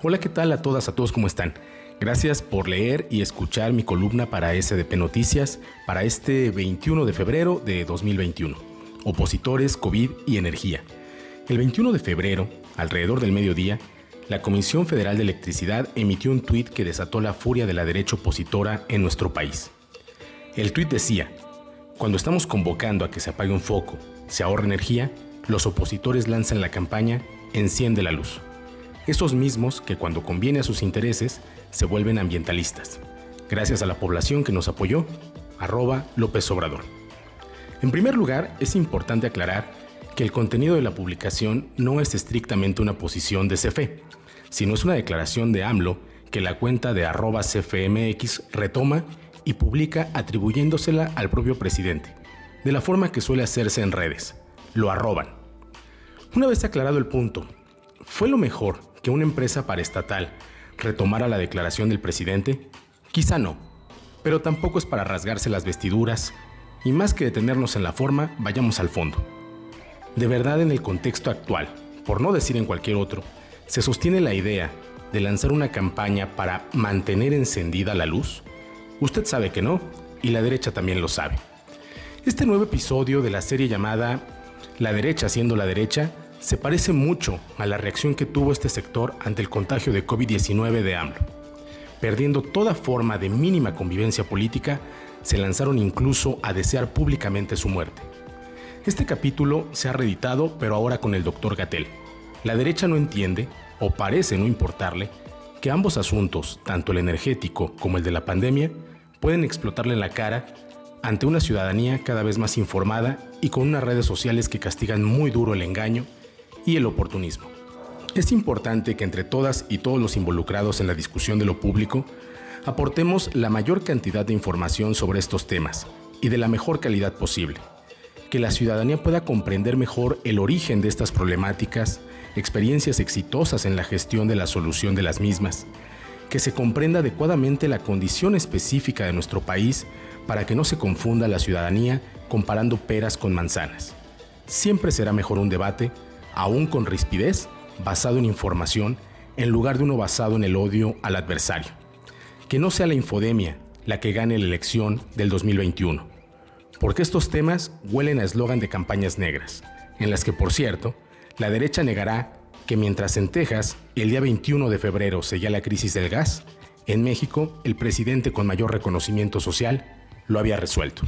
Hola, ¿qué tal a todas, a todos, ¿cómo están? Gracias por leer y escuchar mi columna para SDP Noticias para este 21 de febrero de 2021. Opositores, COVID y energía. El 21 de febrero, alrededor del mediodía, la Comisión Federal de Electricidad emitió un tuit que desató la furia de la derecha opositora en nuestro país. El tuit decía, cuando estamos convocando a que se apague un foco, se ahorre energía, los opositores lanzan la campaña Enciende la luz esos mismos que cuando conviene a sus intereses se vuelven ambientalistas. Gracias a la población que nos apoyó, arroba López Obrador. En primer lugar, es importante aclarar que el contenido de la publicación no es estrictamente una posición de CFE, sino es una declaración de AMLO que la cuenta de arroba CFMX retoma y publica atribuyéndosela al propio presidente, de la forma que suele hacerse en redes. Lo arroban. Una vez aclarado el punto, ¿fue lo mejor que una empresa paraestatal retomara la declaración del presidente? Quizá no, pero tampoco es para rasgarse las vestiduras, y más que detenernos en la forma, vayamos al fondo. De verdad en el contexto actual, por no decir en cualquier otro, se sostiene la idea de lanzar una campaña para mantener encendida la luz? Usted sabe que no, y la derecha también lo sabe. Este nuevo episodio de la serie llamada La derecha siendo la derecha se parece mucho a la reacción que tuvo este sector ante el contagio de COVID-19 de AMLO. Perdiendo toda forma de mínima convivencia política, se lanzaron incluso a desear públicamente su muerte. Este capítulo se ha reeditado, pero ahora con el doctor Gatel. La derecha no entiende, o parece no importarle, que ambos asuntos, tanto el energético como el de la pandemia, pueden explotarle en la cara ante una ciudadanía cada vez más informada y con unas redes sociales que castigan muy duro el engaño y el oportunismo. Es importante que entre todas y todos los involucrados en la discusión de lo público aportemos la mayor cantidad de información sobre estos temas y de la mejor calidad posible, que la ciudadanía pueda comprender mejor el origen de estas problemáticas, experiencias exitosas en la gestión de la solución de las mismas, que se comprenda adecuadamente la condición específica de nuestro país para que no se confunda la ciudadanía comparando peras con manzanas. Siempre será mejor un debate aún con rispidez, basado en información, en lugar de uno basado en el odio al adversario. Que no sea la infodemia la que gane la elección del 2021, porque estos temas huelen a eslogan de campañas negras, en las que, por cierto, la derecha negará que mientras en Texas el día 21 de febrero seguía la crisis del gas, en México el presidente con mayor reconocimiento social lo había resuelto.